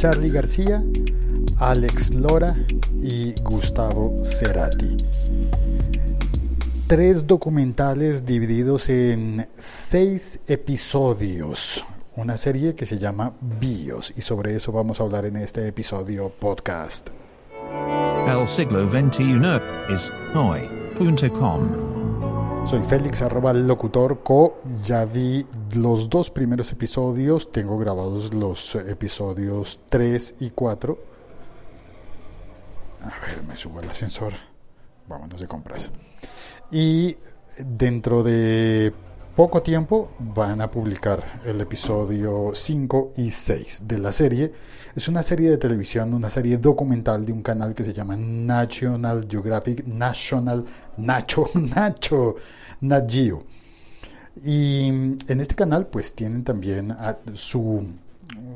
Charlie García, Alex Lora y Gustavo Cerati. Tres documentales divididos en seis episodios. Una serie que se llama Bios y sobre eso vamos a hablar en este episodio podcast. El siglo XXI es hoy.com. Soy Félix arroba locutor co. Ya vi los dos primeros episodios. Tengo grabados los episodios 3 y 4. A ver, me subo al ascensor. Vámonos de compras. Y dentro de poco tiempo van a publicar el episodio 5 y 6 de la serie. Es una serie de televisión, una serie documental de un canal que se llama National Geographic, National Nacho, Nacho Nat Geo. Y en este canal pues tienen también su,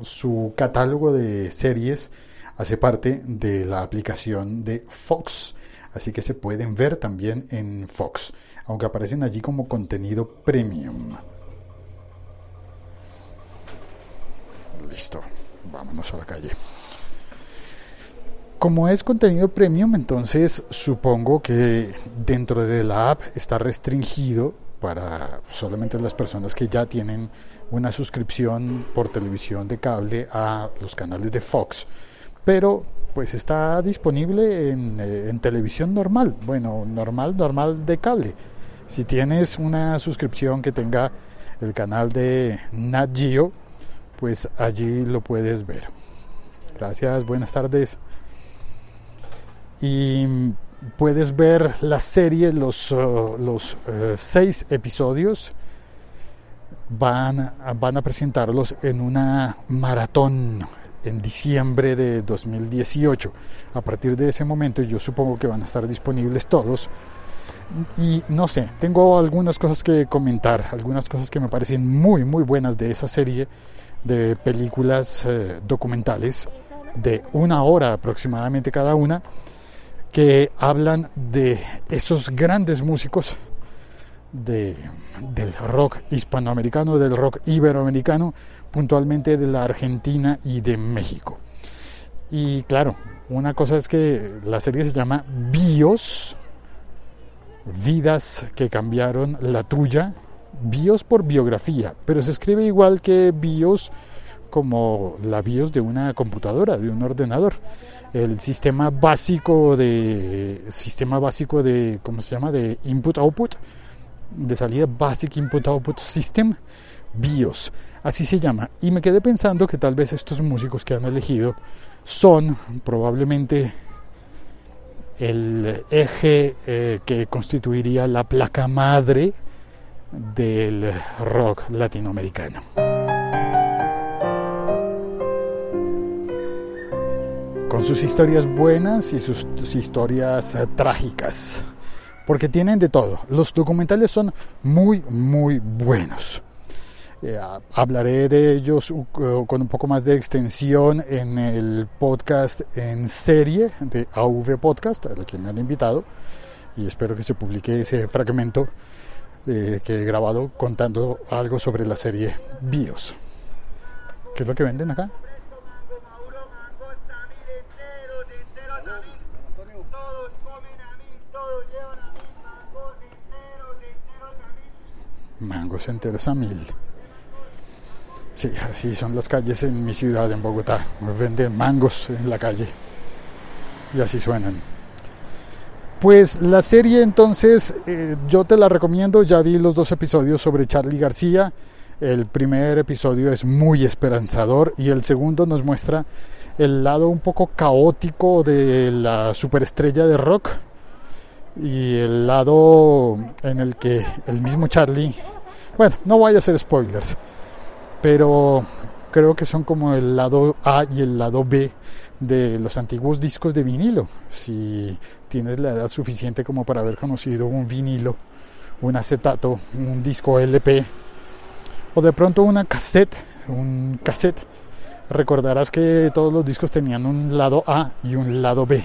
su catálogo de series, hace parte de la aplicación de Fox, así que se pueden ver también en Fox, aunque aparecen allí como contenido premium. Listo, vámonos a la calle. Como es contenido premium, entonces supongo que dentro de la app está restringido para solamente las personas que ya tienen una suscripción por televisión de cable a los canales de Fox. Pero pues está disponible en, eh, en televisión normal, bueno, normal, normal de cable. Si tienes una suscripción que tenga el canal de Nat Geo, pues allí lo puedes ver. Gracias, buenas tardes y puedes ver la serie, los, uh, los uh, seis episodios. Van, van a presentarlos en una maratón en diciembre de 2018. A partir de ese momento yo supongo que van a estar disponibles todos. Y no sé, tengo algunas cosas que comentar, algunas cosas que me parecen muy, muy buenas de esa serie de películas uh, documentales de una hora aproximadamente cada una que hablan de esos grandes músicos de, del rock hispanoamericano, del rock iberoamericano, puntualmente de la Argentina y de México. Y claro, una cosa es que la serie se llama Bios, vidas que cambiaron la tuya, bios por biografía, pero se escribe igual que bios como la BIOS de una computadora, de un ordenador. El sistema básico de sistema básico de cómo se llama de input output de salida basic input output system BIOS. Así se llama. Y me quedé pensando que tal vez estos músicos que han elegido son probablemente el eje eh, que constituiría la placa madre del rock latinoamericano. con sus historias buenas y sus, historias eh, trágicas, porque tienen de todo. Los documentales son muy, muy buenos. Eh, hablaré de ellos con un poco más de extensión en el podcast en serie de AV Podcast, al que me han invitado, y espero que se publique ese fragmento eh, que he grabado contando algo sobre la serie BIOS. ¿Qué es lo que venden acá? mangos enteros a mil. Sí, así son las calles en mi ciudad, en Bogotá. Venden mangos en la calle. Y así suenan. Pues la serie entonces eh, yo te la recomiendo, ya vi los dos episodios sobre Charlie García. El primer episodio es muy esperanzador y el segundo nos muestra el lado un poco caótico de la superestrella de rock y el lado en el que el mismo Charlie, bueno, no voy a hacer spoilers, pero creo que son como el lado A y el lado B de los antiguos discos de vinilo. Si tienes la edad suficiente como para haber conocido un vinilo, un acetato, un disco LP o de pronto una cassette, un cassette, recordarás que todos los discos tenían un lado A y un lado B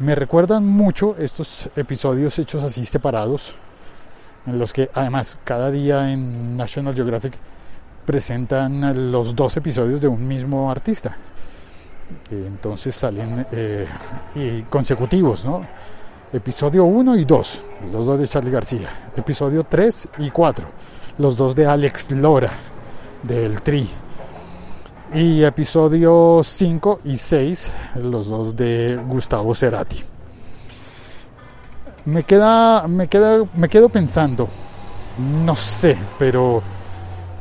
me recuerdan mucho estos episodios hechos así separados, en los que además cada día en National Geographic presentan los dos episodios de un mismo artista. Entonces salen eh, consecutivos, ¿no? Episodio 1 y 2, los dos de Charlie García. Episodio 3 y 4, los dos de Alex Lora, del Tri. Y episodio 5 y 6, los dos de Gustavo Cerati. Me queda, me queda, me quedo pensando, no sé, pero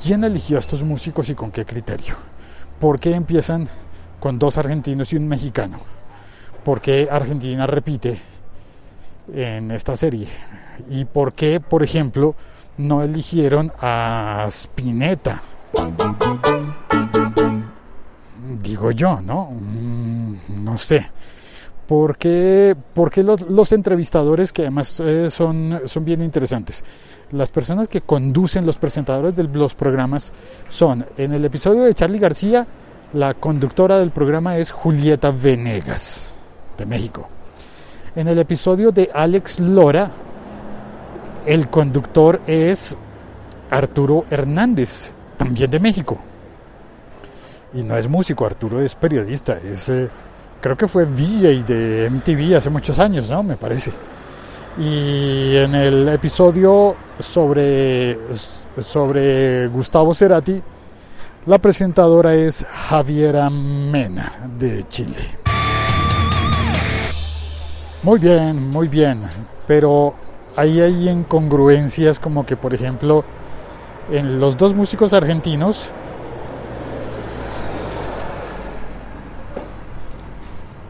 ¿quién eligió a estos músicos y con qué criterio? ¿Por qué empiezan con dos argentinos y un mexicano? ¿Por qué Argentina repite en esta serie? ¿Y por qué, por ejemplo, no eligieron a Spinetta? Digo yo, ¿no? Mm, no sé. ¿Por qué, los, los, entrevistadores, que además eh, son, son bien interesantes? Las personas que conducen, los presentadores de los programas son, en el episodio de Charlie García, la conductora del programa es Julieta Venegas, de México. En el episodio de Alex Lora, el conductor es Arturo Hernández, también de México. Y no es músico, Arturo es periodista, es, eh, creo que fue VJ de MTV hace muchos años, ¿no? Me parece. Y en el episodio sobre, sobre Gustavo Cerati, la presentadora es Javiera Mena de Chile. Muy bien, muy bien, pero ahí hay incongruencias como que por ejemplo en los dos músicos argentinos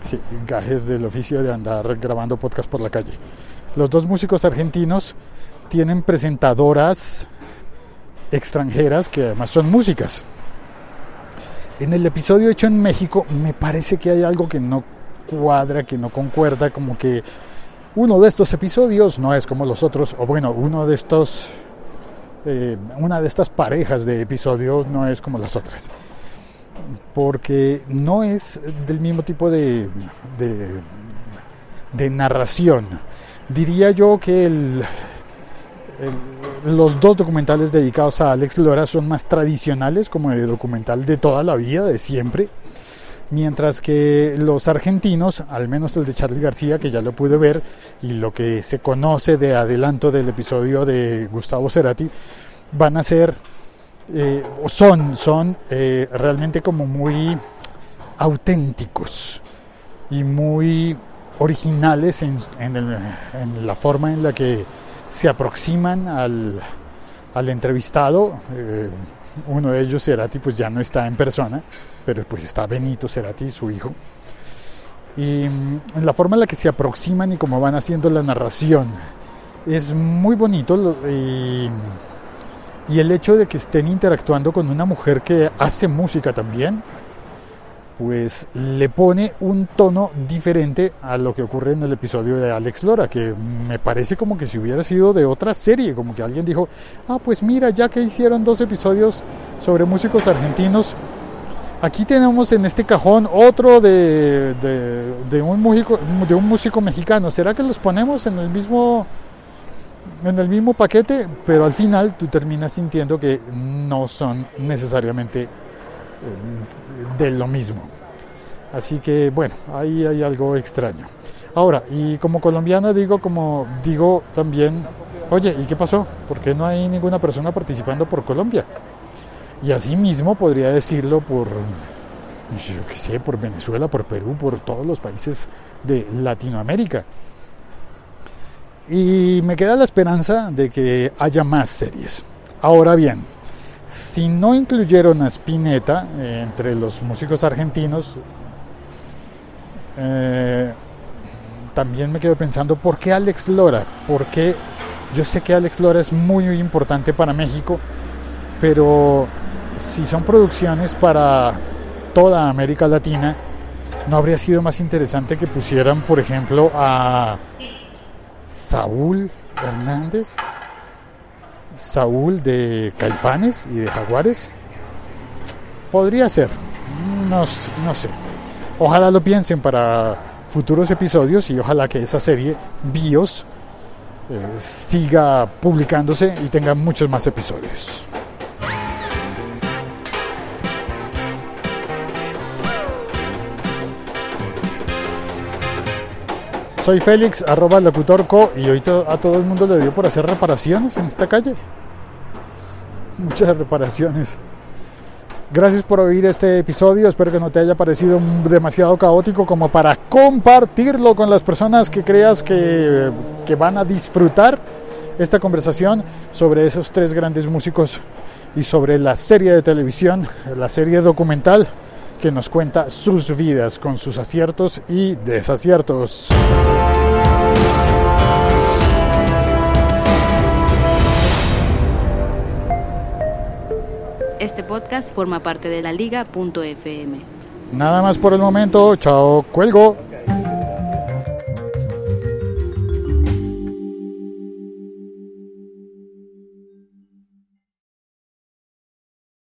sí, gajes del oficio de andar grabando podcast por la calle. Los dos músicos argentinos tienen presentadoras extranjeras que además son músicas. En el episodio hecho en México me parece que hay algo que no cuadra, que no concuerda, como que uno de estos episodios no es como los otros, o bueno, uno de estos, eh, una de estas parejas de episodios no es como las otras, porque no es del mismo tipo de, de, de narración. Diría yo que el, los dos documentales dedicados a Alex Lora son más tradicionales, como el documental de toda la vida, de siempre. Mientras que los argentinos, al menos el de Charlie García, que ya lo pude ver, y lo que se conoce de adelanto del episodio de Gustavo Cerati, van a ser, eh, son, son eh, realmente como muy auténticos y muy originales en la forma en la que se aproximan al, entrevistado. Eh, uno de ellos, Cerati, pues ya no está en persona, pero pues está Benito Cerati, su hijo. Y en mm, la forma en la que se aproximan y cómo van haciendo la narración es muy bonito y el hecho de que estén interactuando con una mujer que hace música también, pues le pone un tono diferente a lo que ocurre en el episodio de Alex Lora, que me parece como que si hubiera sido de otra serie, como que alguien dijo, ah, pues mira, ya que hicieron dos episodios sobre músicos argentinos, aquí tenemos en este cajón otro de, de, un, músico, de un músico mexicano, ¿será que los ponemos en el mismo... En el mismo paquete, pero al final tú terminas sintiendo que no son necesariamente de lo mismo. Así que bueno, ahí hay algo extraño. Ahora, y como colombiano digo, como digo también, oye, ¿y qué pasó? ¿Por qué no hay ninguna persona participando por Colombia? Y así mismo podría decirlo por, qué sé, por Venezuela, por Perú, por todos los países de Latinoamérica. Y me queda la esperanza de que haya más series. Ahora bien, si no incluyeron a Spinetta eh, entre los músicos argentinos, eh, también me quedo pensando, ¿por qué Alex Lora? Porque yo sé que Alex Lora es muy, muy importante para México, pero si son producciones para toda América Latina, ¿no habría sido más interesante que pusieran, por ejemplo, a Saúl Hernández? Saúl de Caifanes y de Jaguares? Podría ser, no, no sé. Ojalá lo piensen para futuros episodios y ojalá que esa serie BIOS eh, siga publicándose y tenga muchos más episodios. Soy Félix, arroba locutorco, y hoy a todo el mundo le dio por hacer reparaciones en esta calle. Muchas reparaciones. Gracias por oír este episodio. Espero que no te haya parecido demasiado caótico como para compartirlo con las personas que creas que, que van a disfrutar esta conversación sobre esos tres grandes músicos y sobre la serie de televisión, la serie documental que nos cuenta sus vidas con sus aciertos y desaciertos. Este podcast forma parte de la liga.fm. Nada más por el momento. Chao, cuelgo.